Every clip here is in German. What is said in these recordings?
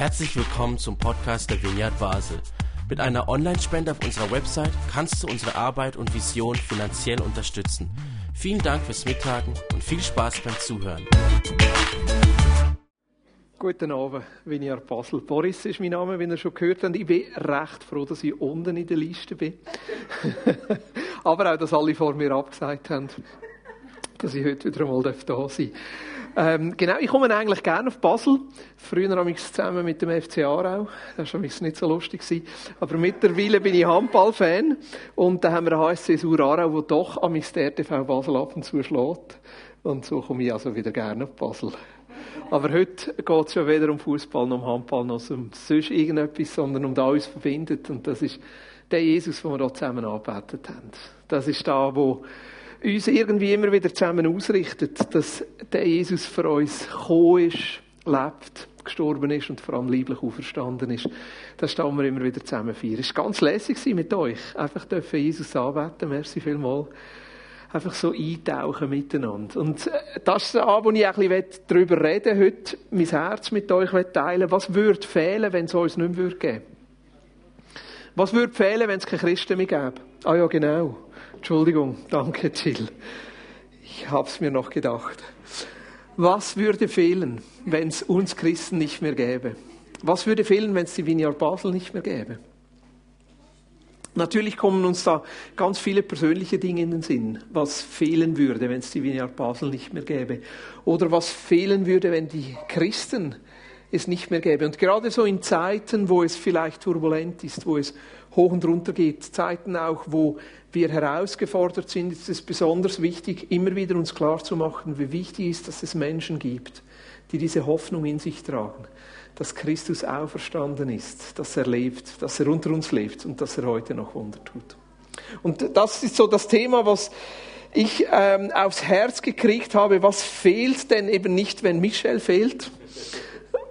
Herzlich willkommen zum Podcast der Vineyard Basel. Mit einer Online-Spende auf unserer Website kannst du unsere Arbeit und Vision finanziell unterstützen. Vielen Dank fürs Mittagen und viel Spaß beim Zuhören. Guten Abend, Vineyard Basel. Boris ist mein Name, wie ihr schon gehört habt. Ich bin recht froh, dass ich unten in der Liste bin. Aber auch, dass alle vor mir abgesagt haben, dass ich heute wieder einmal da sein darf. Ähm, genau, ich komme eigentlich gerne auf Basel. Früher habe ich zusammen mit dem FC Aarau. Das war nicht so lustig. Aber mittlerweile bin ich Handballfan. Und da haben wir einen HSC Sur Aarau, der doch am der TV Basel ab und zu schlägt. Und so komme ich also wieder gerne auf Basel. Aber heute geht es schon weder um Fußball noch um Handball noch um sonst irgendetwas, sondern um das uns verbindet. Und das ist der Jesus, den wir hier zusammen angebetet haben. Das ist da, wo uns irgendwie immer wieder zusammen ausrichtet, dass der Jesus für uns gekommen ist, lebt, gestorben ist und vor allem lieblich auferstanden ist. Das stehen wir immer wieder zusammen feiern. Es war ganz lässig mit euch. Einfach dürfen Jesus anbeten. Merci vielmals. Einfach so eintauchen miteinander. Und äh, das ist das, wo ich ein bisschen darüber reden heute, mein Herz mit euch teilen Was würde fehlen, wenn es uns nicht mehr geben würde? Was würde fehlen, wenn es keine Christen mehr gäbe? Ah ja, genau. Entschuldigung, danke Jill. Ich habe es mir noch gedacht. Was würde fehlen, wenn es uns Christen nicht mehr gäbe? Was würde fehlen, wenn es die Vineyard Basel nicht mehr gäbe? Natürlich kommen uns da ganz viele persönliche Dinge in den Sinn, was fehlen würde, wenn es die Vineyard Basel nicht mehr gäbe. Oder was fehlen würde, wenn die Christen es nicht mehr gäbe. Und gerade so in Zeiten, wo es vielleicht turbulent ist, wo es hoch und runter geht, Zeiten auch, wo wir herausgefordert sind, ist es besonders wichtig, immer wieder uns klarzumachen, wie wichtig ist, dass es Menschen gibt, die diese Hoffnung in sich tragen, dass Christus auferstanden ist, dass er lebt, dass er unter uns lebt und dass er heute noch Wunder tut. Und das ist so das Thema, was ich ähm, aufs Herz gekriegt habe. Was fehlt denn eben nicht, wenn Michel fehlt,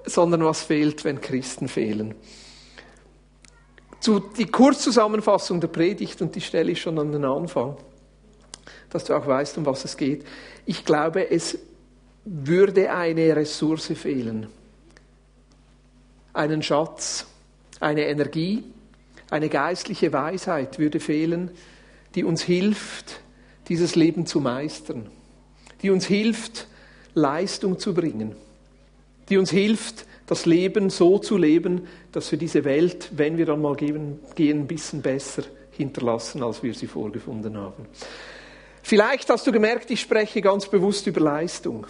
sondern was fehlt, wenn Christen fehlen? Zu, die Kurzzusammenfassung der Predigt, und die stelle ich schon an den Anfang, dass du auch weißt, um was es geht. Ich glaube, es würde eine Ressource fehlen. Einen Schatz, eine Energie, eine geistliche Weisheit würde fehlen, die uns hilft, dieses Leben zu meistern, die uns hilft, Leistung zu bringen, die uns hilft, das Leben so zu leben, dass wir diese Welt, wenn wir dann mal gehen, ein bisschen besser hinterlassen, als wir sie vorgefunden haben. Vielleicht hast du gemerkt, ich spreche ganz bewusst über Leistung.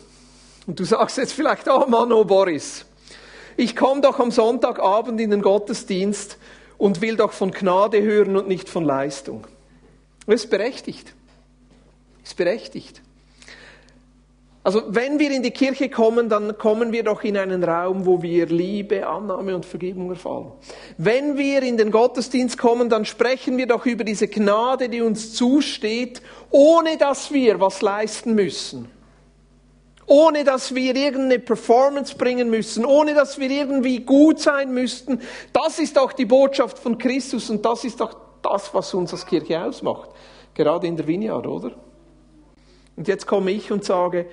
Und du sagst jetzt vielleicht, oh Mann, oh Boris, ich komme doch am Sonntagabend in den Gottesdienst und will doch von Gnade hören und nicht von Leistung. Das ist berechtigt. Das ist berechtigt. Also wenn wir in die Kirche kommen, dann kommen wir doch in einen Raum, wo wir Liebe, Annahme und Vergebung erfahren. Wenn wir in den Gottesdienst kommen, dann sprechen wir doch über diese Gnade, die uns zusteht, ohne dass wir was leisten müssen. Ohne dass wir irgendeine Performance bringen müssen, ohne dass wir irgendwie gut sein müssten. Das ist doch die Botschaft von Christus und das ist doch das, was uns als Kirche ausmacht. Gerade in der Vineyard, oder? Und jetzt komme ich und sage,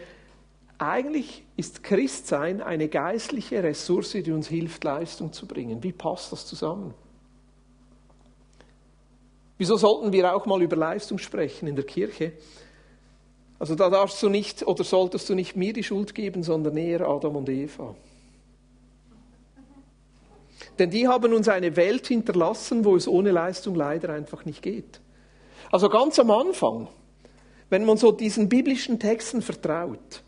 eigentlich ist Christsein eine geistliche Ressource, die uns hilft, Leistung zu bringen. Wie passt das zusammen? Wieso sollten wir auch mal über Leistung sprechen in der Kirche? Also da darfst du nicht oder solltest du nicht mir die Schuld geben, sondern eher Adam und Eva. Denn die haben uns eine Welt hinterlassen, wo es ohne Leistung leider einfach nicht geht. Also ganz am Anfang, wenn man so diesen biblischen Texten vertraut,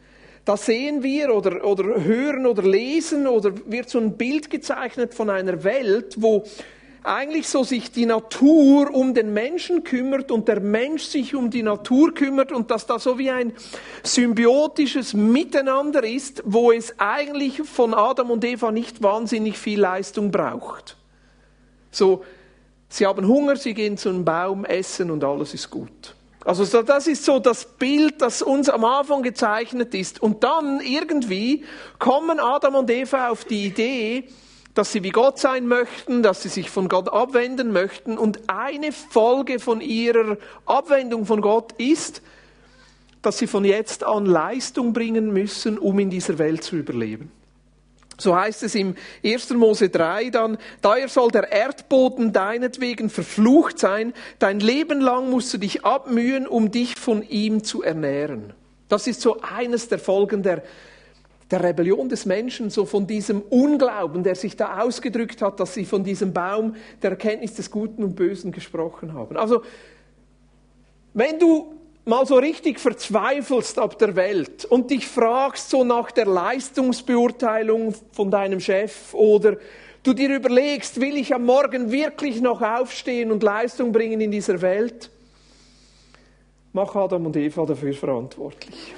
da sehen wir oder, oder hören oder lesen oder wird so ein Bild gezeichnet von einer Welt, wo eigentlich so sich die Natur um den Menschen kümmert und der Mensch sich um die Natur kümmert und dass da so wie ein symbiotisches Miteinander ist, wo es eigentlich von Adam und Eva nicht wahnsinnig viel Leistung braucht. So, sie haben Hunger, sie gehen zu einem Baum, essen und alles ist gut. Also das ist so das Bild, das uns am Anfang gezeichnet ist. Und dann irgendwie kommen Adam und Eva auf die Idee, dass sie wie Gott sein möchten, dass sie sich von Gott abwenden möchten. Und eine Folge von ihrer Abwendung von Gott ist, dass sie von jetzt an Leistung bringen müssen, um in dieser Welt zu überleben. So heißt es im 1. Mose 3 dann, daher soll der Erdboden deinetwegen verflucht sein, dein Leben lang musst du dich abmühen, um dich von ihm zu ernähren. Das ist so eines der Folgen der, der Rebellion des Menschen, so von diesem Unglauben, der sich da ausgedrückt hat, dass sie von diesem Baum der Erkenntnis des Guten und Bösen gesprochen haben. Also, wenn du mal so richtig verzweifelst ab der Welt und dich fragst so nach der Leistungsbeurteilung von deinem Chef oder du dir überlegst, will ich am Morgen wirklich noch aufstehen und Leistung bringen in dieser Welt, mach Adam und Eva dafür verantwortlich.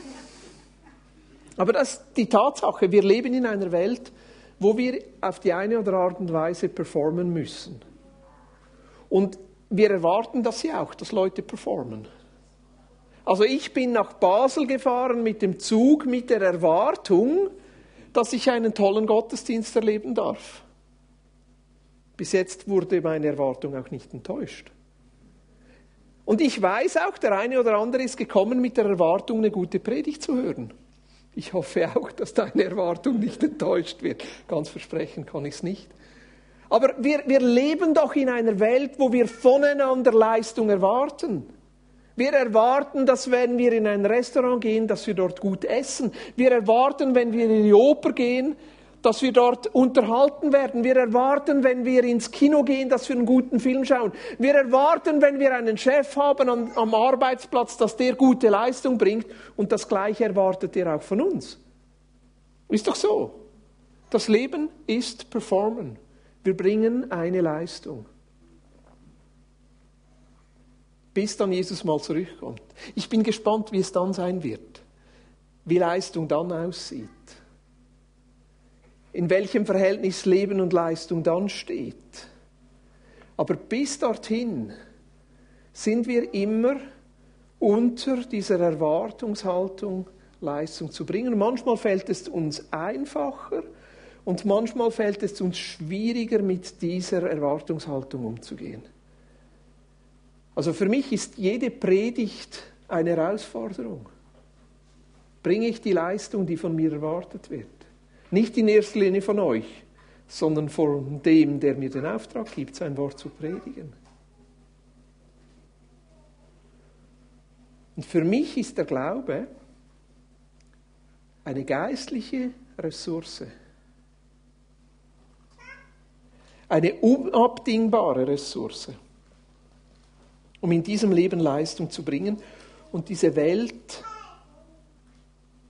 Aber das ist die Tatsache, wir leben in einer Welt, wo wir auf die eine oder Art und Weise performen müssen. Und wir erwarten das ja auch, dass Leute performen. Also ich bin nach Basel gefahren mit dem Zug mit der Erwartung, dass ich einen tollen Gottesdienst erleben darf. Bis jetzt wurde meine Erwartung auch nicht enttäuscht. Und ich weiß auch, der eine oder andere ist gekommen mit der Erwartung, eine gute Predigt zu hören. Ich hoffe auch, dass deine Erwartung nicht enttäuscht wird. Ganz versprechen kann ich es nicht. Aber wir, wir leben doch in einer Welt, wo wir voneinander Leistung erwarten. Wir erwarten, dass wenn wir in ein Restaurant gehen, dass wir dort gut essen. Wir erwarten, wenn wir in die Oper gehen, dass wir dort unterhalten werden. Wir erwarten, wenn wir ins Kino gehen, dass wir einen guten Film schauen. Wir erwarten, wenn wir einen Chef haben am, am Arbeitsplatz, dass der gute Leistung bringt. Und das Gleiche erwartet er auch von uns. Ist doch so. Das Leben ist Performen. Wir bringen eine Leistung bis dann Jesus mal zurückkommt. Ich bin gespannt, wie es dann sein wird, wie Leistung dann aussieht, in welchem Verhältnis Leben und Leistung dann steht. Aber bis dorthin sind wir immer unter dieser Erwartungshaltung, Leistung zu bringen. Manchmal fällt es uns einfacher und manchmal fällt es uns schwieriger, mit dieser Erwartungshaltung umzugehen. Also für mich ist jede Predigt eine Herausforderung. Bringe ich die Leistung, die von mir erwartet wird? Nicht in erster Linie von euch, sondern von dem, der mir den Auftrag gibt, sein Wort zu predigen. Und für mich ist der Glaube eine geistliche Ressource. Eine unabdingbare Ressource um in diesem Leben Leistung zu bringen und diese Welt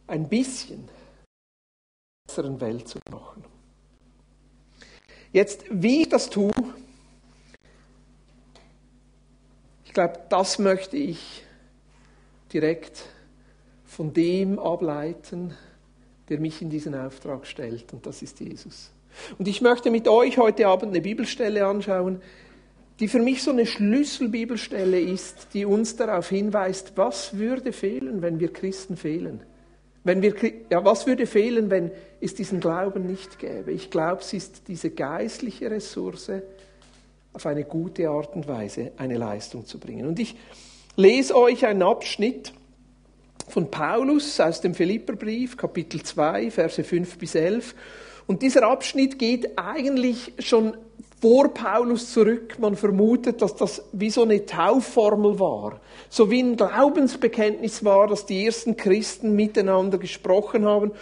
ein bisschen besseren Welt zu machen. Jetzt, wie ich das tue, ich glaube, das möchte ich direkt von dem ableiten, der mich in diesen Auftrag stellt, und das ist Jesus. Und ich möchte mit euch heute Abend eine Bibelstelle anschauen, die für mich so eine Schlüsselbibelstelle ist, die uns darauf hinweist, was würde fehlen, wenn wir Christen fehlen. Wenn wir, ja, was würde fehlen, wenn es diesen Glauben nicht gäbe? Ich glaube, es ist diese geistliche Ressource, auf eine gute Art und Weise eine Leistung zu bringen. Und ich lese euch einen Abschnitt von Paulus aus dem Philipperbrief, Kapitel 2, Verse 5 bis 11. Und dieser Abschnitt geht eigentlich schon vor Paulus zurück. Man vermutet, dass das wie so eine Taufformel war. So wie ein Glaubensbekenntnis war, dass die ersten Christen miteinander gesprochen haben,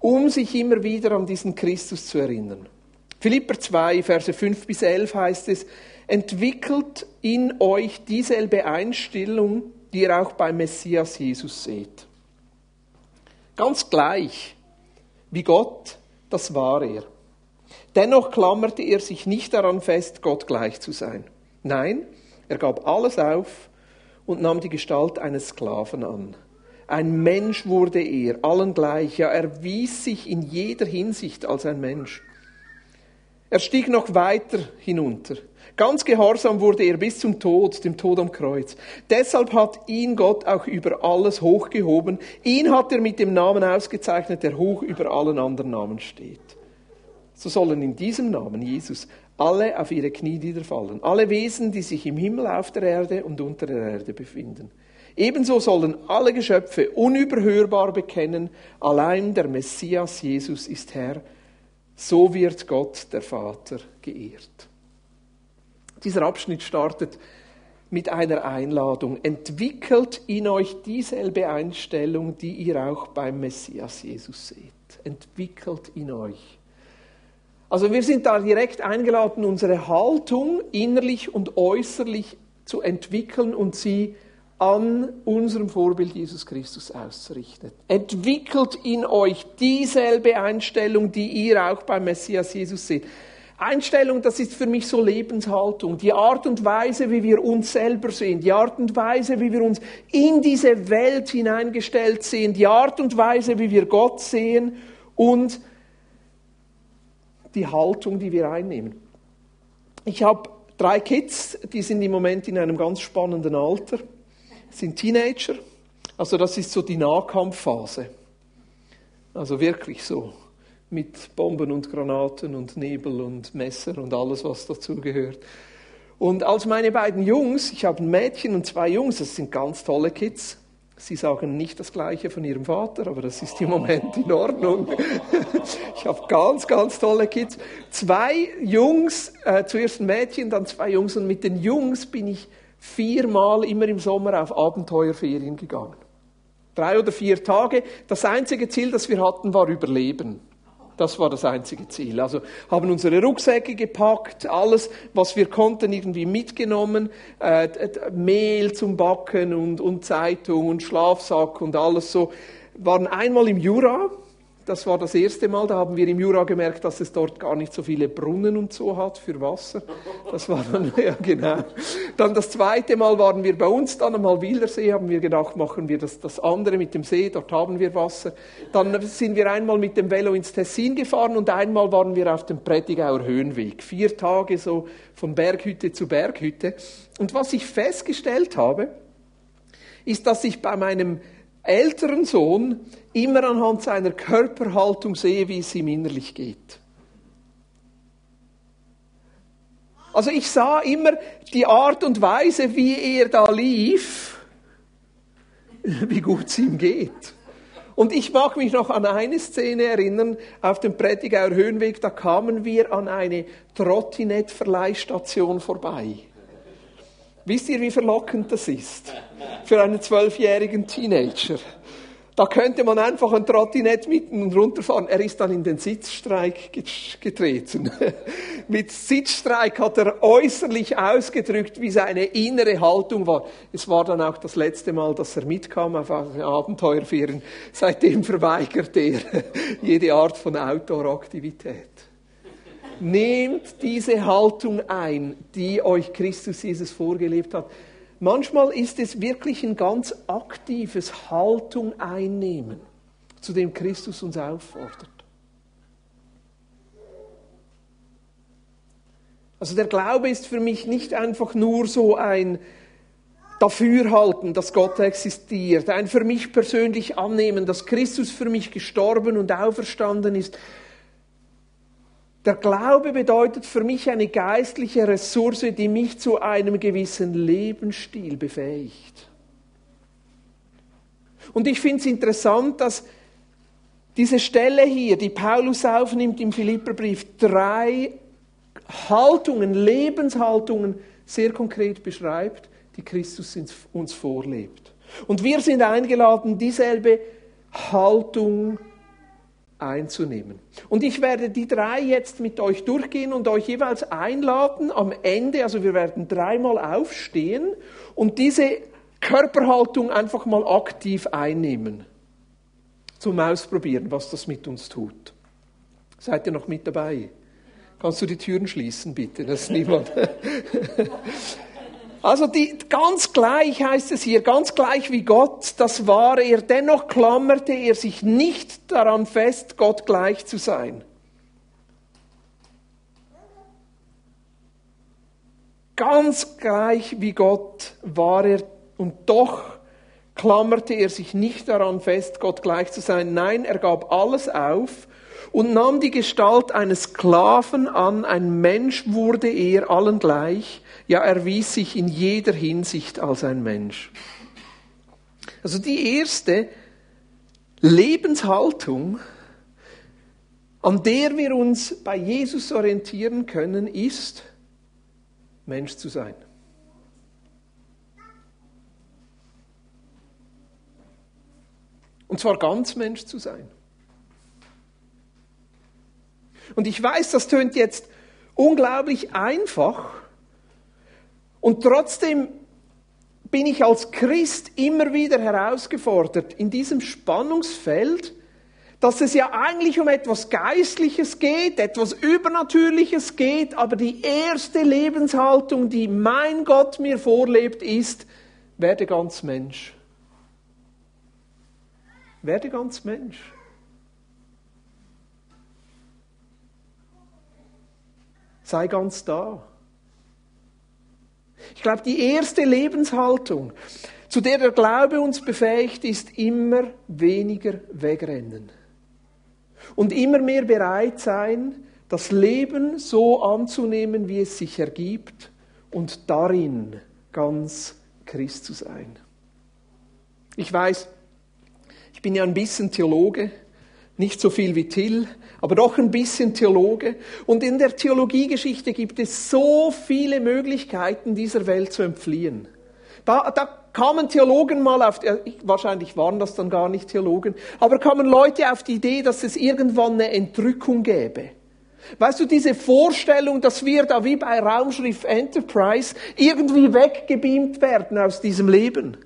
um sich immer wieder an diesen Christus zu erinnern. Philipper 2, Verse 5 bis 11 heißt es, entwickelt in euch dieselbe Einstellung, die ihr auch beim Messias Jesus seht. Ganz gleich wie Gott, das war er. Dennoch klammerte er sich nicht daran fest, Gott gleich zu sein. Nein, er gab alles auf und nahm die Gestalt eines Sklaven an. Ein Mensch wurde er, allen gleich, ja, er wies sich in jeder Hinsicht als ein Mensch. Er stieg noch weiter hinunter. Ganz gehorsam wurde er bis zum Tod, dem Tod am Kreuz. Deshalb hat ihn Gott auch über alles hochgehoben. Ihn hat er mit dem Namen ausgezeichnet, der hoch über allen anderen Namen steht so sollen in diesem Namen Jesus alle auf ihre Knie niederfallen, alle Wesen, die sich im Himmel, auf der Erde und unter der Erde befinden. Ebenso sollen alle Geschöpfe unüberhörbar bekennen, allein der Messias Jesus ist Herr, So wird Gott, der Vater, geehrt. Dieser Abschnitt startet mit einer Einladung. Entwickelt in euch dieselbe Einstellung, die ihr auch beim Messias Jesus seht. Entwickelt in euch. Also wir sind da direkt eingeladen, unsere Haltung innerlich und äußerlich zu entwickeln und sie an unserem Vorbild Jesus Christus auszurichten. Entwickelt in euch dieselbe Einstellung, die ihr auch beim Messias Jesus seht. Einstellung, das ist für mich so Lebenshaltung. Die Art und Weise, wie wir uns selber sehen, die Art und Weise, wie wir uns in diese Welt hineingestellt sehen, die Art und Weise, wie wir Gott sehen und die Haltung, die wir einnehmen. Ich habe drei Kids, die sind im Moment in einem ganz spannenden Alter, sind Teenager. Also das ist so die Nahkampfphase. Also wirklich so mit Bomben und Granaten und Nebel und Messer und alles, was dazugehört. Und als meine beiden Jungs, ich habe ein Mädchen und zwei Jungs, das sind ganz tolle Kids, Sie sagen nicht das Gleiche von ihrem Vater, aber das ist im Moment in Ordnung. Ich habe ganz, ganz tolle Kids. Zwei Jungs, äh, zuerst ein Mädchen, dann zwei Jungs. Und mit den Jungs bin ich viermal immer im Sommer auf Abenteuerferien gegangen. Drei oder vier Tage. Das einzige Ziel, das wir hatten, war Überleben. Das war das einzige Ziel. Also haben unsere Rucksäcke gepackt, alles, was wir konnten, irgendwie mitgenommen, äh, Mehl zum Backen und, und Zeitung und Schlafsack und alles so. Waren einmal im Jura, das war das erste Mal, da haben wir im Jura gemerkt, dass es dort gar nicht so viele Brunnen und so hat für Wasser. Das war dann, ja genau. Dann das zweite Mal waren wir bei uns dann am Halwildersee, haben wir gedacht, machen wir das, das andere mit dem See, dort haben wir Wasser. Dann sind wir einmal mit dem Velo ins Tessin gefahren und einmal waren wir auf dem Prättigauer Höhenweg. Vier Tage so von Berghütte zu Berghütte. Und was ich festgestellt habe, ist, dass ich bei meinem älteren Sohn immer anhand seiner Körperhaltung sehe, wie es ihm innerlich geht. Also ich sah immer die Art und Weise, wie er da lief, wie gut es ihm geht. Und ich mag mich noch an eine Szene erinnern, auf dem Prättigauer Höhenweg, da kamen wir an eine Trottinett-Verleihstation vorbei. Wisst ihr, wie verlockend das ist? Für einen zwölfjährigen Teenager. Da könnte man einfach ein Trottinett mitten runterfahren. Er ist dann in den Sitzstreik getreten. Mit Sitzstreik hat er äußerlich ausgedrückt, wie seine innere Haltung war. Es war dann auch das letzte Mal, dass er mitkam auf Abenteuerferien. Seitdem verweigert er jede Art von Outdoor-Aktivität. Nehmt diese Haltung ein, die euch Christus Jesus vorgelebt hat. Manchmal ist es wirklich ein ganz aktives Haltung einnehmen, zu dem Christus uns auffordert. Also der Glaube ist für mich nicht einfach nur so ein Dafürhalten, dass Gott existiert, ein für mich persönlich annehmen, dass Christus für mich gestorben und auferstanden ist, der Glaube bedeutet für mich eine geistliche Ressource, die mich zu einem gewissen Lebensstil befähigt. Und ich finde es interessant, dass diese Stelle hier, die Paulus aufnimmt im Philipperbrief, drei Haltungen, Lebenshaltungen sehr konkret beschreibt, die Christus uns vorlebt. Und wir sind eingeladen, dieselbe Haltung einzunehmen. Und ich werde die drei jetzt mit euch durchgehen und euch jeweils einladen am Ende, also wir werden dreimal aufstehen und diese Körperhaltung einfach mal aktiv einnehmen. Zum Ausprobieren, was das mit uns tut. Seid ihr noch mit dabei? Kannst du die Türen schließen, bitte, dass niemand. Also die, ganz gleich heißt es hier, ganz gleich wie Gott, das war er, dennoch klammerte er sich nicht daran fest, Gott gleich zu sein. Ganz gleich wie Gott war er und doch klammerte er sich nicht daran fest, Gott gleich zu sein. Nein, er gab alles auf und nahm die Gestalt eines Sklaven an, ein Mensch wurde er allen gleich, ja, er erwies sich in jeder Hinsicht als ein Mensch. Also die erste Lebenshaltung, an der wir uns bei Jesus orientieren können, ist, Mensch zu sein. Und zwar ganz Mensch zu sein. Und ich weiß, das tönt jetzt unglaublich einfach. Und trotzdem bin ich als Christ immer wieder herausgefordert, in diesem Spannungsfeld, dass es ja eigentlich um etwas Geistliches geht, etwas Übernatürliches geht, aber die erste Lebenshaltung, die mein Gott mir vorlebt, ist, werde ganz Mensch. Werde ganz Mensch. Sei ganz da. Ich glaube, die erste Lebenshaltung, zu der der Glaube uns befähigt, ist immer weniger wegrennen. Und immer mehr bereit sein, das Leben so anzunehmen, wie es sich ergibt und darin ganz Christ zu sein. Ich weiß, ich bin ja ein bisschen Theologe, nicht so viel wie Till, aber doch ein bisschen Theologe. Und in der Theologiegeschichte gibt es so viele Möglichkeiten, dieser Welt zu entfliehen. Da, da kamen Theologen mal auf, wahrscheinlich waren das dann gar nicht Theologen, aber kamen Leute auf die Idee, dass es irgendwann eine Entrückung gäbe. Weißt du, diese Vorstellung, dass wir da wie bei Raumschrift Enterprise irgendwie weggebeamt werden aus diesem Leben.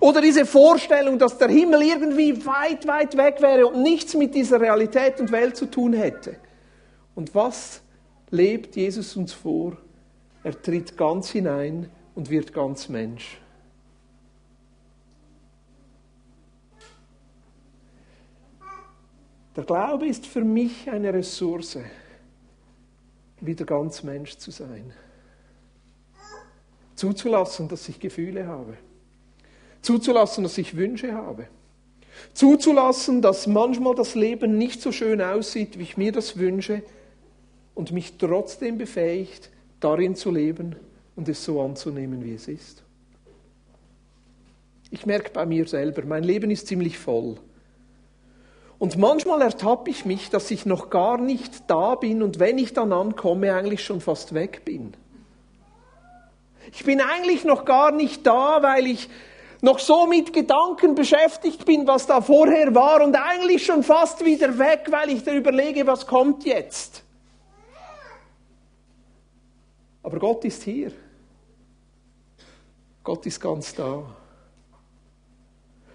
Oder diese Vorstellung, dass der Himmel irgendwie weit, weit weg wäre und nichts mit dieser Realität und Welt zu tun hätte. Und was lebt Jesus uns vor? Er tritt ganz hinein und wird ganz Mensch. Der Glaube ist für mich eine Ressource, wieder ganz Mensch zu sein. Zuzulassen, dass ich Gefühle habe Zuzulassen, dass ich Wünsche habe. Zuzulassen, dass manchmal das Leben nicht so schön aussieht, wie ich mir das wünsche und mich trotzdem befähigt, darin zu leben und es so anzunehmen, wie es ist. Ich merke bei mir selber, mein Leben ist ziemlich voll. Und manchmal ertappe ich mich, dass ich noch gar nicht da bin und wenn ich dann ankomme, eigentlich schon fast weg bin. Ich bin eigentlich noch gar nicht da, weil ich noch so mit Gedanken beschäftigt bin, was da vorher war und eigentlich schon fast wieder weg, weil ich da überlege, was kommt jetzt. Aber Gott ist hier. Gott ist ganz da.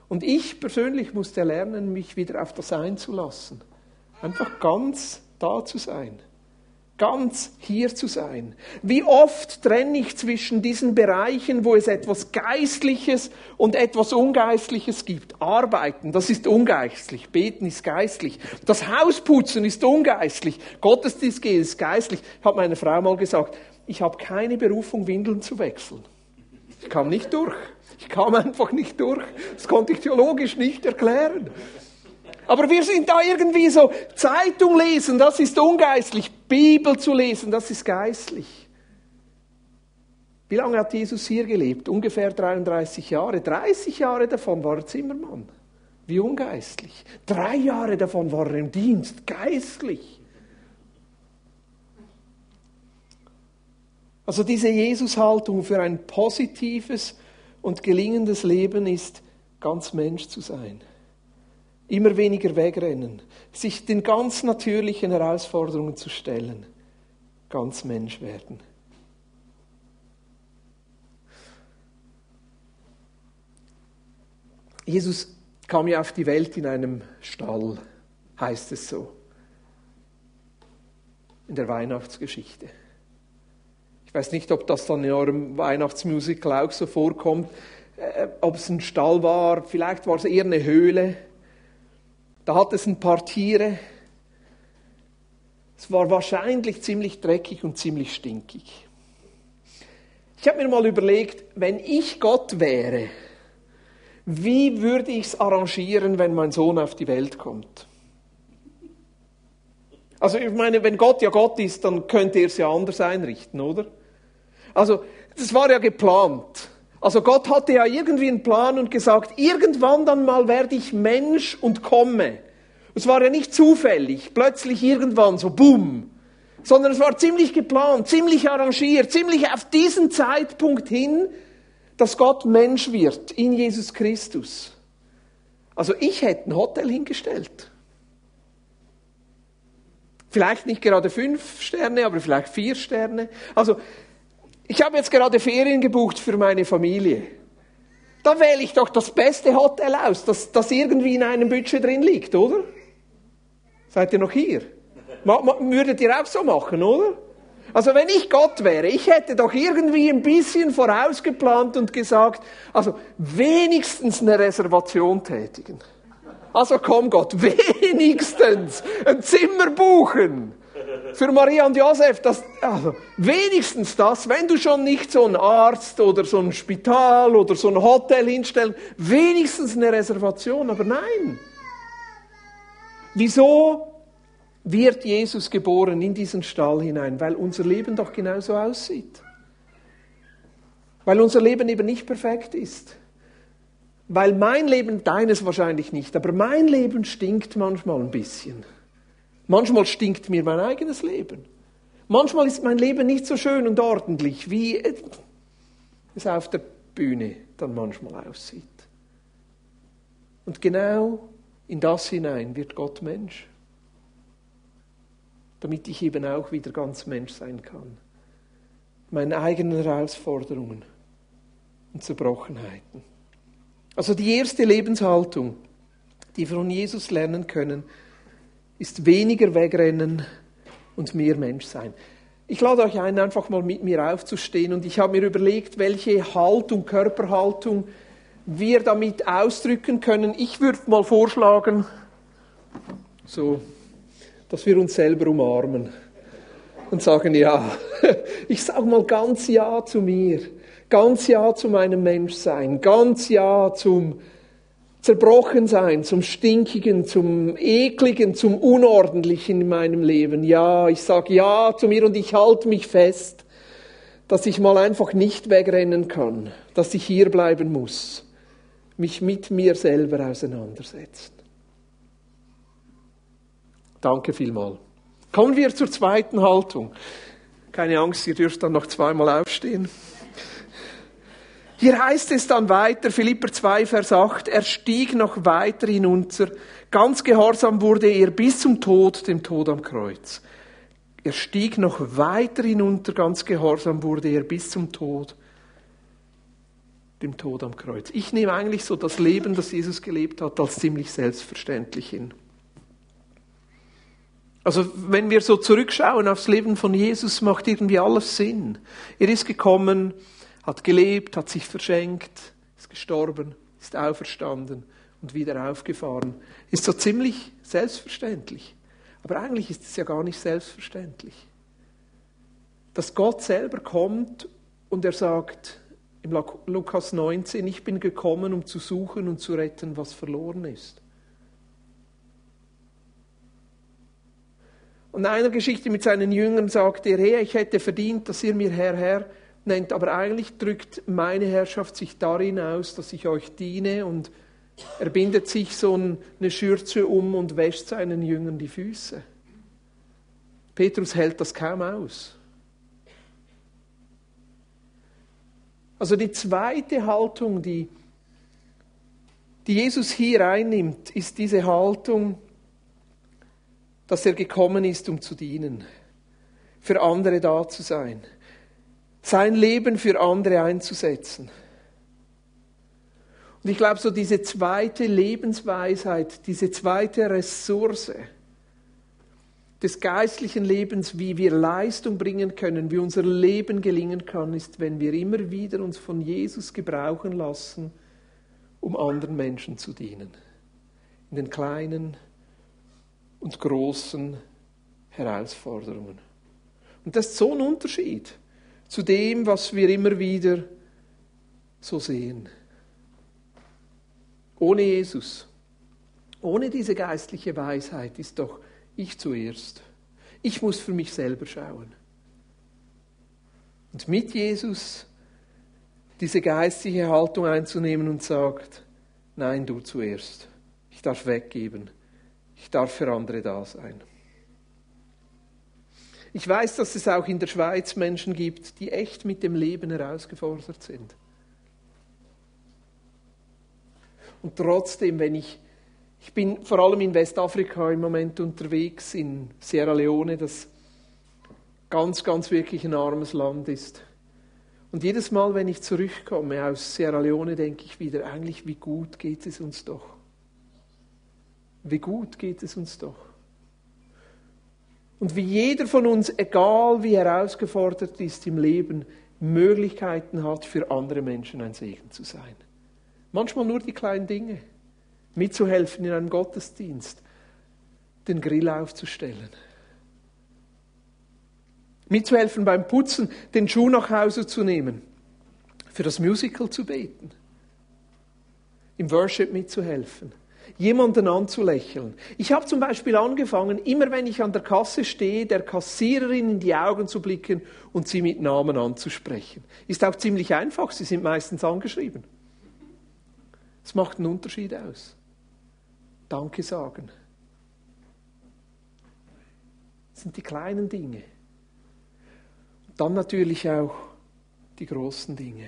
Und ich persönlich musste lernen, mich wieder auf das einzulassen. Einfach ganz da zu sein ganz hier zu sein. Wie oft trenne ich zwischen diesen Bereichen, wo es etwas Geistliches und etwas Ungeistliches gibt. Arbeiten, das ist ungeistlich. Beten ist geistlich. Das Hausputzen ist ungeistlich. Gottesdienst gehen ist geistlich. Ich habe meiner Frau mal gesagt, ich habe keine Berufung, Windeln zu wechseln. Ich kam nicht durch. Ich kam einfach nicht durch. Das konnte ich theologisch nicht erklären. Aber wir sind da irgendwie so, Zeitung lesen, das ist ungeistlich. Bibel zu lesen, das ist geistlich. Wie lange hat Jesus hier gelebt? Ungefähr 33 Jahre. 30 Jahre davon war er Zimmermann. Wie ungeistlich. Drei Jahre davon war er im Dienst, geistlich. Also diese Jesus-Haltung für ein positives und gelingendes Leben ist, ganz Mensch zu sein immer weniger wegrennen, sich den ganz natürlichen Herausforderungen zu stellen, ganz Mensch werden. Jesus kam ja auf die Welt in einem Stall, heißt es so, in der Weihnachtsgeschichte. Ich weiß nicht, ob das dann in eurem Weihnachtsmusical auch so vorkommt, äh, ob es ein Stall war, vielleicht war es eher eine Höhle da hat es ein paar Tiere. Es war wahrscheinlich ziemlich dreckig und ziemlich stinkig. Ich habe mir mal überlegt, wenn ich Gott wäre, wie würde ich es arrangieren, wenn mein Sohn auf die Welt kommt? Also ich meine, wenn Gott ja Gott ist, dann könnte er es ja anders einrichten, oder? Also das war ja geplant. Also Gott hatte ja irgendwie einen Plan und gesagt, irgendwann dann mal werde ich Mensch und komme. Es war ja nicht zufällig, plötzlich irgendwann so bumm, sondern es war ziemlich geplant, ziemlich arrangiert, ziemlich auf diesen Zeitpunkt hin, dass Gott Mensch wird in Jesus Christus. Also ich hätte ein Hotel hingestellt. Vielleicht nicht gerade fünf Sterne, aber vielleicht vier Sterne. Also ich habe jetzt gerade Ferien gebucht für meine Familie. Da wähle ich doch das beste Hotel aus, das, das irgendwie in einem Budget drin liegt, oder? Seid ihr noch hier? Würdet ihr auch so machen, oder? Also wenn ich Gott wäre, ich hätte doch irgendwie ein bisschen vorausgeplant und gesagt, also wenigstens eine Reservation tätigen. Also komm Gott, wenigstens ein Zimmer buchen für Maria und Josef, das, also, wenigstens das, wenn du schon nicht so einen Arzt oder so ein Spital oder so ein Hotel hinstellen, wenigstens eine Reservation, aber nein. Wieso wird Jesus geboren in diesen Stall hinein? Weil unser Leben doch genauso aussieht. Weil unser Leben eben nicht perfekt ist. Weil mein Leben, deines wahrscheinlich nicht, aber mein Leben stinkt manchmal ein bisschen. Manchmal stinkt mir mein eigenes Leben. Manchmal ist mein Leben nicht so schön und ordentlich, wie es auf der Bühne dann manchmal aussieht. Und genau in das hinein wird Gott Mensch, damit ich eben auch wieder ganz Mensch sein kann. Meine eigenen Herausforderungen und Zerbrochenheiten. Also die erste Lebenshaltung, die wir von Jesus lernen können, ist weniger wegrennen und mehr Mensch sein. Ich lade euch ein, einfach mal mit mir aufzustehen und ich habe mir überlegt, welche Haltung, Körperhaltung wir damit ausdrücken können. Ich würde mal vorschlagen, so, dass wir uns selber umarmen und sagen, ja, ich sage mal ganz Ja zu mir, ganz Ja zu meinem Menschsein, ganz Ja zum zerbrochen sein, zum Stinkigen, zum Ekligen, zum Unordentlichen in meinem Leben. Ja, ich sage Ja zu mir und ich halte mich fest, dass ich mal einfach nicht wegrennen kann, dass ich hier bleiben muss, mich mit mir selber auseinandersetzen. Danke vielmal. Kommen wir zur zweiten Haltung. Keine Angst, ihr dürft dann noch zweimal aufstehen. Hier heißt es dann weiter, Philipper 2, Vers 8, er stieg noch weiter hinunter, ganz gehorsam wurde er bis zum Tod, dem Tod am Kreuz. Er stieg noch weiter hinunter, ganz gehorsam wurde er bis zum Tod, dem Tod am Kreuz. Ich nehme eigentlich so das Leben, das Jesus gelebt hat, als ziemlich selbstverständlich hin. Also wenn wir so zurückschauen aufs Leben von Jesus, macht irgendwie alles Sinn. Er ist gekommen, hat gelebt, hat sich verschenkt, ist gestorben, ist auferstanden und wieder aufgefahren. Ist so ziemlich selbstverständlich. Aber eigentlich ist es ja gar nicht selbstverständlich. Dass Gott selber kommt und er sagt im Lukas 19, ich bin gekommen, um zu suchen und zu retten, was verloren ist. Und in einer Geschichte mit seinen Jüngern sagt er, hey, ich hätte verdient, dass ihr mir Herr, Herr nennt, aber eigentlich drückt meine Herrschaft sich darin aus, dass ich euch diene und er bindet sich so eine Schürze um und wäscht seinen Jüngern die Füße. Petrus hält das kaum aus. Also die zweite Haltung, die, die Jesus hier einnimmt, ist diese Haltung, dass er gekommen ist, um zu dienen, für andere da zu sein sein Leben für andere einzusetzen. Und ich glaube, so diese zweite Lebensweisheit, diese zweite Ressource des geistlichen Lebens, wie wir Leistung bringen können, wie unser Leben gelingen kann, ist, wenn wir immer wieder uns von Jesus gebrauchen lassen, um anderen Menschen zu dienen. In den kleinen und großen Herausforderungen. Und das ist so ein Unterschied zu dem, was wir immer wieder so sehen. Ohne Jesus, ohne diese geistliche Weisheit ist doch ich zuerst. Ich muss für mich selber schauen. Und mit Jesus diese geistliche Haltung einzunehmen und sagt, nein, du zuerst. Ich darf weggeben. Ich darf für andere da sein. Ich weiß, dass es auch in der Schweiz Menschen gibt, die echt mit dem Leben herausgefordert sind. Und trotzdem, wenn ich, ich bin vor allem in Westafrika im Moment unterwegs, in Sierra Leone, das ganz, ganz wirklich ein armes Land ist. Und jedes Mal, wenn ich zurückkomme aus Sierra Leone, denke ich wieder, eigentlich, wie gut geht es uns doch. Wie gut geht es uns doch. Und wie jeder von uns, egal wie herausgefordert ist im Leben, Möglichkeiten hat, für andere Menschen ein Segen zu sein. Manchmal nur die kleinen Dinge. Mitzuhelfen in einem Gottesdienst, den Grill aufzustellen. Mitzuhelfen beim Putzen, den Schuh nach Hause zu nehmen, für das Musical zu beten, im Worship mitzuhelfen jemanden anzulächeln. Ich habe zum Beispiel angefangen, immer wenn ich an der Kasse stehe, der Kassiererin in die Augen zu blicken und sie mit Namen anzusprechen. Ist auch ziemlich einfach, sie sind meistens angeschrieben. Es macht einen Unterschied aus. Danke sagen. Das sind die kleinen Dinge. Dann natürlich auch die großen Dinge.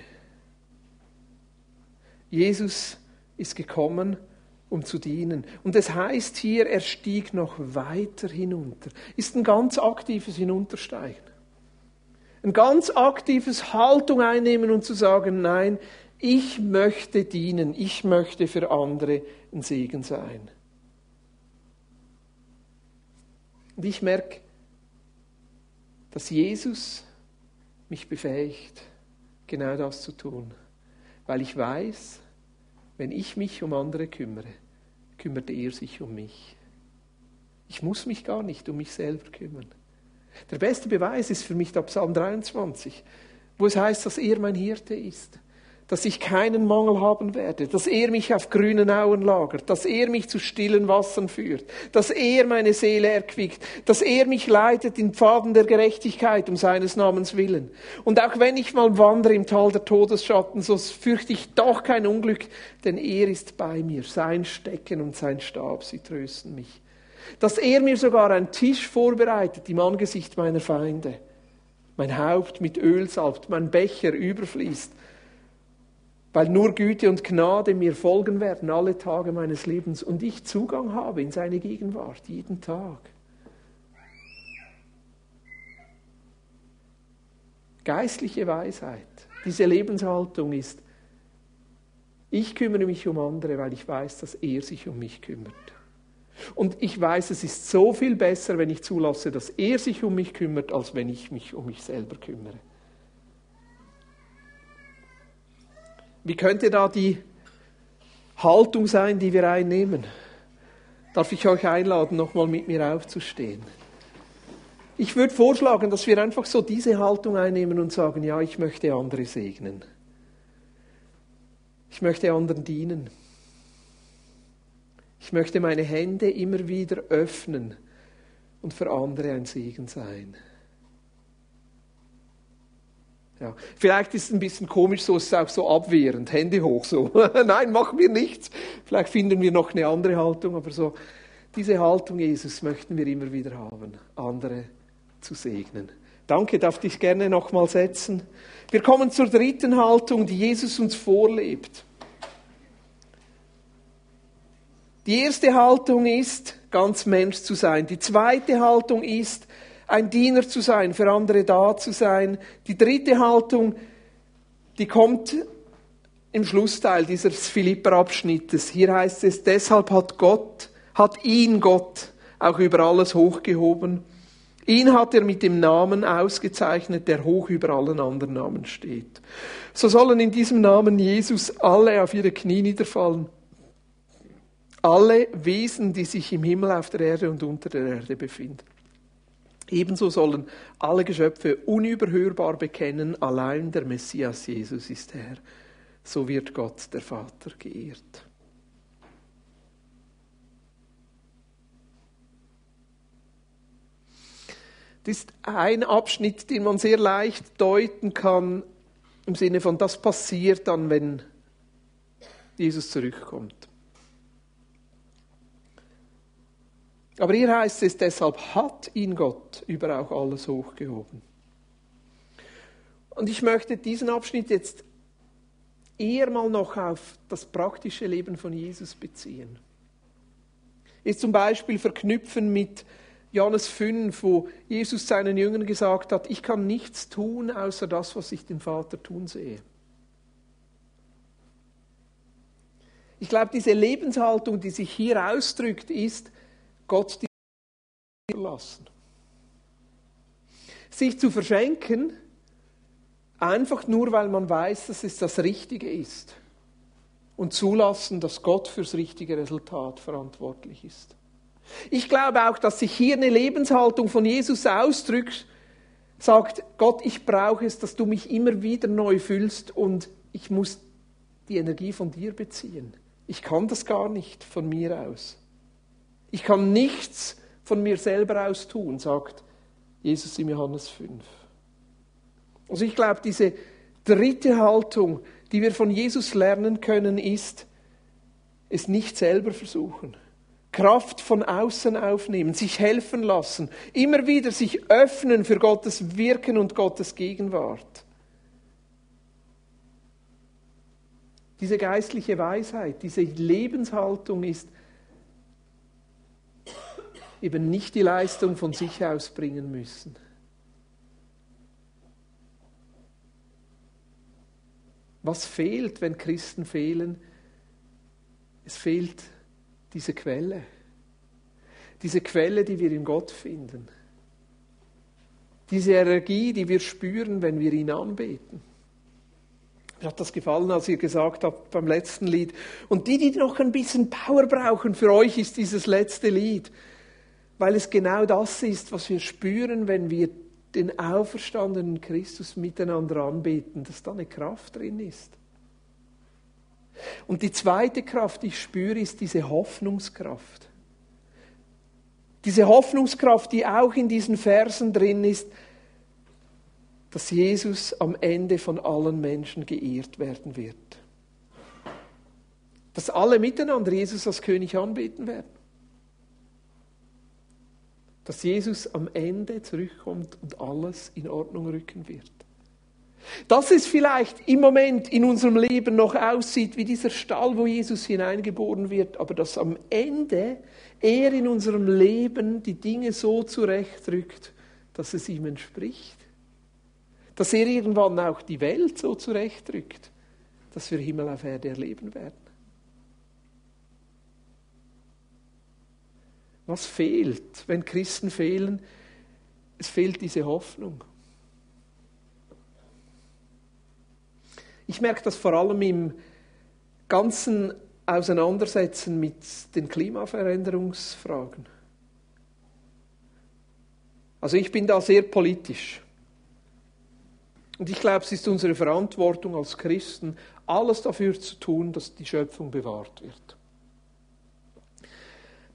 Jesus ist gekommen, um zu dienen. Und es heißt hier, er stieg noch weiter hinunter. Ist ein ganz aktives Hinuntersteigen. Ein ganz aktives Haltung einnehmen und zu sagen, nein, ich möchte dienen, ich möchte für andere ein Segen sein. Und ich merke, dass Jesus mich befähigt, genau das zu tun, weil ich weiß, wenn ich mich um andere kümmere, kümmert er sich um mich. Ich muss mich gar nicht um mich selber kümmern. Der beste Beweis ist für mich der Psalm 23, wo es heißt, dass er mein Hirte ist dass ich keinen Mangel haben werde, dass er mich auf grünen Auen lagert, dass er mich zu stillen Wassern führt, dass er meine Seele erquickt, dass er mich leitet in Pfaden der Gerechtigkeit um seines Namens willen. Und auch wenn ich mal wandere im Tal der Todesschatten, so fürchte ich doch kein Unglück, denn er ist bei mir, sein Stecken und sein Stab, sie trösten mich. Dass er mir sogar einen Tisch vorbereitet im Angesicht meiner Feinde, mein Haupt mit Öl salbt, mein Becher überfließt, weil nur Güte und Gnade mir folgen werden alle Tage meines Lebens und ich Zugang habe in seine Gegenwart jeden Tag. Geistliche Weisheit, diese Lebenshaltung ist, ich kümmere mich um andere, weil ich weiß, dass er sich um mich kümmert. Und ich weiß, es ist so viel besser, wenn ich zulasse, dass er sich um mich kümmert, als wenn ich mich um mich selber kümmere. Wie könnte da die Haltung sein, die wir einnehmen? Darf ich euch einladen, nochmal mit mir aufzustehen? Ich würde vorschlagen, dass wir einfach so diese Haltung einnehmen und sagen, ja, ich möchte andere segnen. Ich möchte anderen dienen. Ich möchte meine Hände immer wieder öffnen und für andere ein Segen sein. Ja. Vielleicht ist es ein bisschen komisch, so ist es auch so abwehrend, Hände hoch so. Nein, machen wir nichts. Vielleicht finden wir noch eine andere Haltung, aber so diese Haltung Jesus möchten wir immer wieder haben, andere zu segnen. Danke, darf dich gerne nochmal setzen. Wir kommen zur dritten Haltung, die Jesus uns vorlebt. Die erste Haltung ist, ganz Mensch zu sein. Die zweite Haltung ist, ein Diener zu sein, für andere da zu sein. Die dritte Haltung, die kommt im Schlussteil dieses Philipper-Abschnittes. Hier heißt es, deshalb hat Gott, hat ihn Gott auch über alles hochgehoben. Ihn hat er mit dem Namen ausgezeichnet, der hoch über allen anderen Namen steht. So sollen in diesem Namen Jesus alle auf ihre Knie niederfallen. Alle Wesen, die sich im Himmel, auf der Erde und unter der Erde befinden. Ebenso sollen alle Geschöpfe unüberhörbar bekennen, allein der Messias Jesus ist Herr. So wird Gott, der Vater, geehrt. Das ist ein Abschnitt, den man sehr leicht deuten kann, im Sinne von, das passiert dann, wenn Jesus zurückkommt. Aber hier heißt es, deshalb hat ihn Gott über auch alles hochgehoben. Und ich möchte diesen Abschnitt jetzt eher mal noch auf das praktische Leben von Jesus beziehen. Ist zum Beispiel verknüpfen mit Johannes 5, wo Jesus seinen Jüngern gesagt hat, ich kann nichts tun, außer das, was ich den Vater tun sehe. Ich glaube, diese Lebenshaltung, die sich hier ausdrückt, ist, Gott die verlassen. Sich zu verschenken, einfach nur, weil man weiß, dass es das Richtige ist. Und zulassen, dass Gott fürs richtige Resultat verantwortlich ist. Ich glaube auch, dass sich hier eine Lebenshaltung von Jesus ausdrückt, sagt, Gott, ich brauche es, dass du mich immer wieder neu füllst und ich muss die Energie von dir beziehen. Ich kann das gar nicht von mir aus. Ich kann nichts von mir selber aus tun, sagt Jesus im Johannes 5. Also ich glaube, diese dritte Haltung, die wir von Jesus lernen können, ist, es nicht selber versuchen. Kraft von außen aufnehmen, sich helfen lassen, immer wieder sich öffnen für Gottes Wirken und Gottes Gegenwart. Diese geistliche Weisheit, diese Lebenshaltung ist eben nicht die Leistung von sich aus bringen müssen. Was fehlt, wenn Christen fehlen? Es fehlt diese Quelle. Diese Quelle, die wir in Gott finden. Diese Energie, die wir spüren, wenn wir ihn anbeten. Mir hat das gefallen, als ihr gesagt habt beim letzten Lied. Und die, die noch ein bisschen Power brauchen, für euch ist dieses letzte Lied. Weil es genau das ist, was wir spüren, wenn wir den auferstandenen Christus miteinander anbeten, dass da eine Kraft drin ist. Und die zweite Kraft, die ich spüre, ist diese Hoffnungskraft. Diese Hoffnungskraft, die auch in diesen Versen drin ist, dass Jesus am Ende von allen Menschen geehrt werden wird. Dass alle miteinander Jesus als König anbeten werden. Dass Jesus am Ende zurückkommt und alles in Ordnung rücken wird. Dass es vielleicht im Moment in unserem Leben noch aussieht wie dieser Stall, wo Jesus hineingeboren wird, aber dass am Ende er in unserem Leben die Dinge so zurechtrückt, dass es ihm entspricht. Dass er irgendwann auch die Welt so zurechtrückt, dass wir Himmel auf Erde erleben werden. Was fehlt, wenn Christen fehlen? Es fehlt diese Hoffnung. Ich merke das vor allem im ganzen Auseinandersetzen mit den Klimaveränderungsfragen. Also ich bin da sehr politisch. Und ich glaube, es ist unsere Verantwortung als Christen, alles dafür zu tun, dass die Schöpfung bewahrt wird.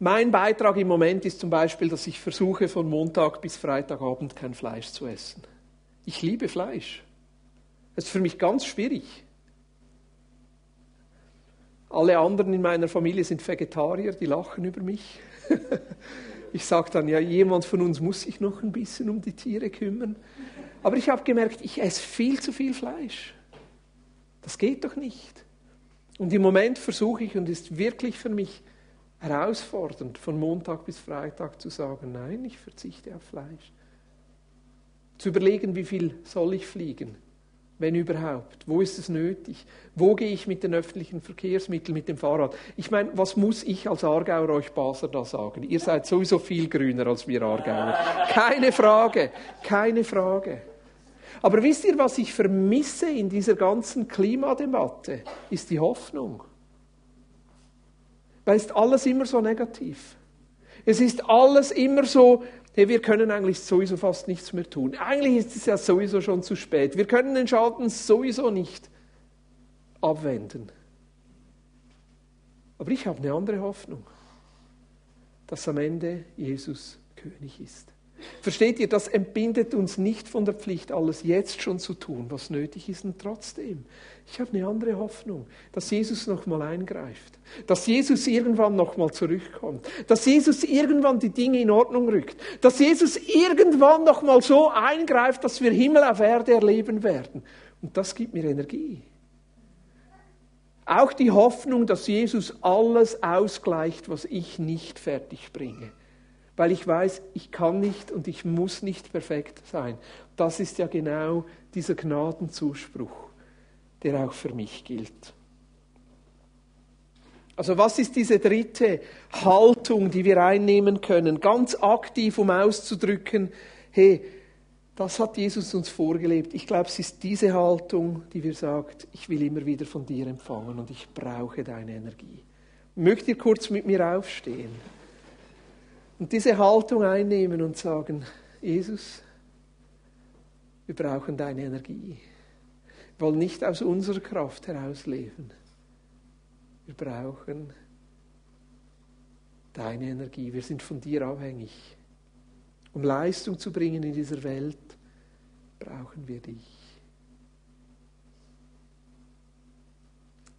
Mein Beitrag im Moment ist zum Beispiel, dass ich versuche, von Montag bis Freitagabend kein Fleisch zu essen. Ich liebe Fleisch. Das ist für mich ganz schwierig. Alle anderen in meiner Familie sind Vegetarier, die lachen über mich. Ich sage dann, ja, jemand von uns muss sich noch ein bisschen um die Tiere kümmern. Aber ich habe gemerkt, ich esse viel zu viel Fleisch. Das geht doch nicht. Und im Moment versuche ich, und ist wirklich für mich herausfordernd, von Montag bis Freitag zu sagen, nein, ich verzichte auf Fleisch. Zu überlegen, wie viel soll ich fliegen? wenn überhaupt? Wo ist es nötig? Wo gehe ich mit den öffentlichen Verkehrsmitteln, mit dem Fahrrad? Ich meine, was muss ich als Aargauer euch Basler da sagen? Ihr seid sowieso viel grüner als wir Aargauer. Keine Frage, keine Frage. Aber wisst ihr, was ich vermisse in dieser ganzen Klimadebatte? Ist die Hoffnung. Weil ist alles immer so negativ. Es ist alles immer so, hey, wir können eigentlich sowieso fast nichts mehr tun. Eigentlich ist es ja sowieso schon zu spät. Wir können den Schaden sowieso nicht abwenden. Aber ich habe eine andere Hoffnung, dass am Ende Jesus König ist. Versteht ihr, das entbindet uns nicht von der Pflicht, alles jetzt schon zu tun, was nötig ist und trotzdem. Ich habe eine andere Hoffnung, dass Jesus nochmal eingreift, dass Jesus irgendwann nochmal zurückkommt, dass Jesus irgendwann die Dinge in Ordnung rückt, dass Jesus irgendwann nochmal so eingreift, dass wir Himmel auf Erde erleben werden. Und das gibt mir Energie. Auch die Hoffnung, dass Jesus alles ausgleicht, was ich nicht fertig bringe weil ich weiß, ich kann nicht und ich muss nicht perfekt sein. Das ist ja genau dieser Gnadenzuspruch, der auch für mich gilt. Also was ist diese dritte Haltung, die wir einnehmen können, ganz aktiv, um auszudrücken, hey, das hat Jesus uns vorgelebt. Ich glaube, es ist diese Haltung, die wir sagt, ich will immer wieder von dir empfangen und ich brauche deine Energie. Mögt ihr kurz mit mir aufstehen? Und diese Haltung einnehmen und sagen, Jesus, wir brauchen deine Energie. Wir wollen nicht aus unserer Kraft heraus leben. Wir brauchen deine Energie. Wir sind von dir abhängig. Um Leistung zu bringen in dieser Welt, brauchen wir dich.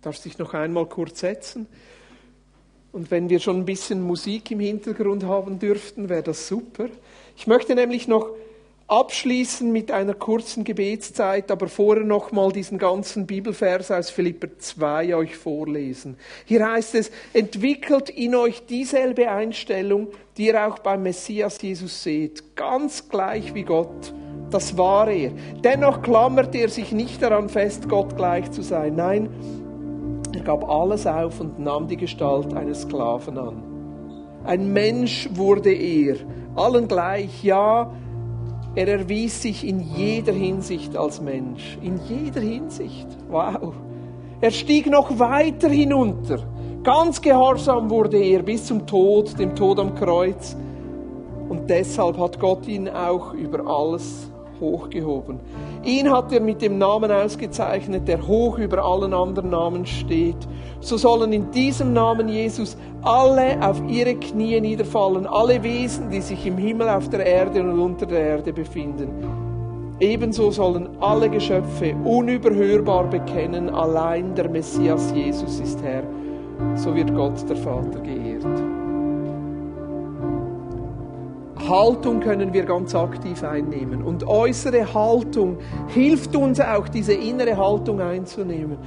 Darfst dich noch einmal kurz setzen? Und wenn wir schon ein bisschen Musik im Hintergrund haben dürften, wäre das super. Ich möchte nämlich noch abschließen mit einer kurzen Gebetszeit, aber vorher noch mal diesen ganzen Bibelvers aus Philipper 2 euch vorlesen. Hier heißt es, entwickelt in euch dieselbe Einstellung, die ihr auch beim Messias Jesus seht, ganz gleich wie Gott. Das war er. Dennoch klammert er sich nicht daran fest, Gott gleich zu sein. Nein, er gab alles auf und nahm die Gestalt eines Sklaven an. Ein Mensch wurde er, allen gleich, ja, er erwies sich in jeder Hinsicht als Mensch. In jeder Hinsicht. Wow. Er stieg noch weiter hinunter. Ganz gehorsam wurde er bis zum Tod, dem Tod am Kreuz. Und deshalb hat Gott ihn auch über alles hochgehoben. Ihn hat er mit dem Namen ausgezeichnet, der hoch über allen anderen Namen steht. So sollen in diesem Namen Jesus alle auf ihre Knie niederfallen, alle Wesen, die sich im Himmel, auf der Erde und unter der Erde befinden. Ebenso sollen alle Geschöpfe unüberhörbar bekennen, allein der Messias Jesus ist Herr. So wird Gott der Vater geehrt. Haltung können wir ganz aktiv einnehmen. Und äußere Haltung hilft uns auch, diese innere Haltung einzunehmen.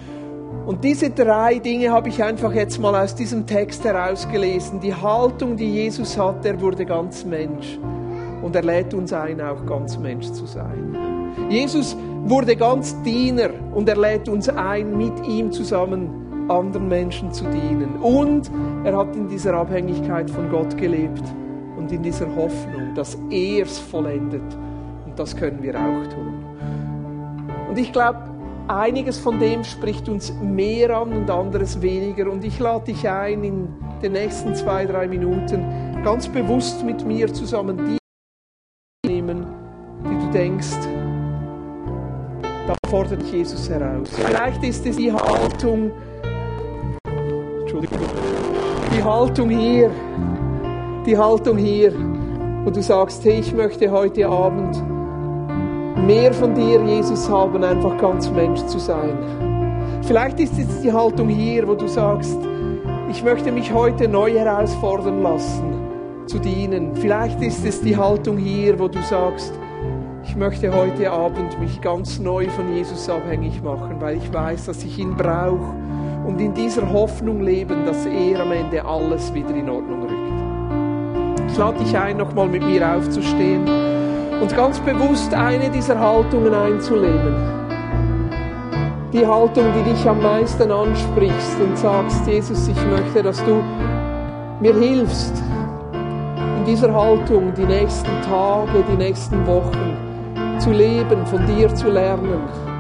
Und diese drei Dinge habe ich einfach jetzt mal aus diesem Text herausgelesen. Die Haltung, die Jesus hat, er wurde ganz Mensch. Und er lädt uns ein, auch ganz Mensch zu sein. Jesus wurde ganz Diener und er lädt uns ein, mit ihm zusammen anderen Menschen zu dienen. Und er hat in dieser Abhängigkeit von Gott gelebt und in dieser Hoffnung, dass er es vollendet. Und das können wir auch tun. Und ich glaube, einiges von dem spricht uns mehr an und anderes weniger. Und ich lade dich ein, in den nächsten zwei, drei Minuten ganz bewusst mit mir zusammen die nehmen, die du denkst, da fordert Jesus heraus. Vielleicht ist es die Haltung, Entschuldigung, die Haltung hier, die Haltung hier, wo du sagst, hey, ich möchte heute Abend mehr von dir, Jesus, haben, einfach ganz Mensch zu sein. Vielleicht ist es die Haltung hier, wo du sagst, ich möchte mich heute neu herausfordern lassen, zu dienen. Vielleicht ist es die Haltung hier, wo du sagst, ich möchte heute Abend mich ganz neu von Jesus abhängig machen, weil ich weiß, dass ich ihn brauche und in dieser Hoffnung leben, dass er am Ende alles wieder in Ordnung rückt. Ich lade dich ein, nochmal mit mir aufzustehen und ganz bewusst eine dieser Haltungen einzuleben. Die Haltung, die dich am meisten ansprichst und sagst, Jesus, ich möchte, dass du mir hilfst, in dieser Haltung die nächsten Tage, die nächsten Wochen zu leben, von dir zu lernen.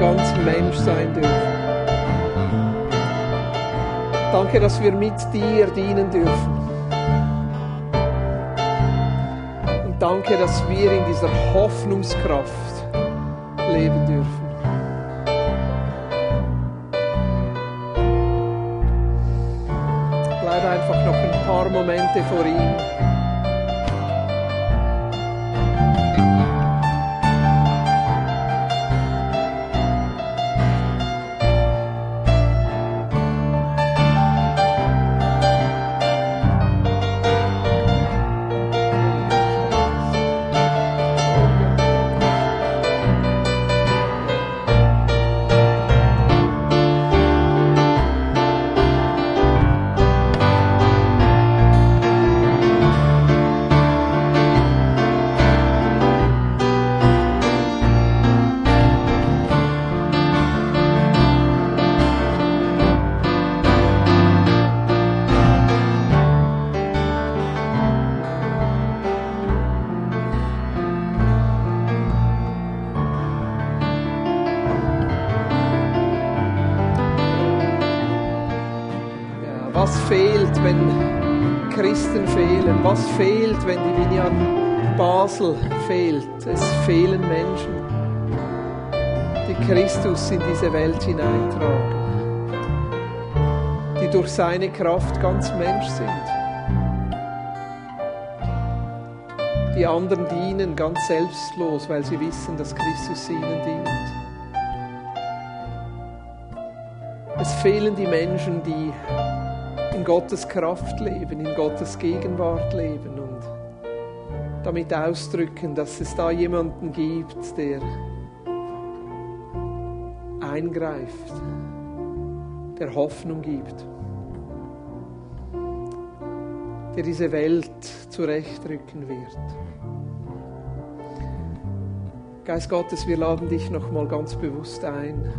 Danke, dass wir ganz Mensch sein dürfen. Danke, dass wir mit dir dienen dürfen. Und danke, dass wir in dieser Hoffnungskraft leben dürfen. Bleib einfach noch ein paar Momente vor ihm. Fehlt. Es fehlen Menschen, die Christus in diese Welt hineintragen, die durch seine Kraft ganz Mensch sind, die anderen dienen ganz selbstlos, weil sie wissen, dass Christus ihnen dient. Es fehlen die Menschen, die in Gottes Kraft leben, in Gottes Gegenwart leben damit ausdrücken, dass es da jemanden gibt, der eingreift, der Hoffnung gibt, der diese Welt zurechtrücken wird. Geist Gottes, wir laden dich nochmal ganz bewusst ein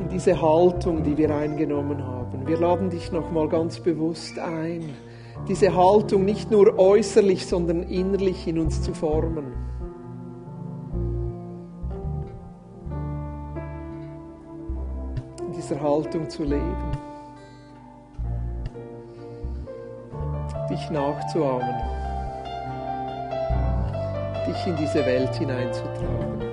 in diese Haltung, die wir eingenommen haben. Wir laden dich nochmal ganz bewusst ein, diese Haltung nicht nur äußerlich, sondern innerlich in uns zu formen. In dieser Haltung zu leben. Dich nachzuahmen. Dich in diese Welt hineinzutragen.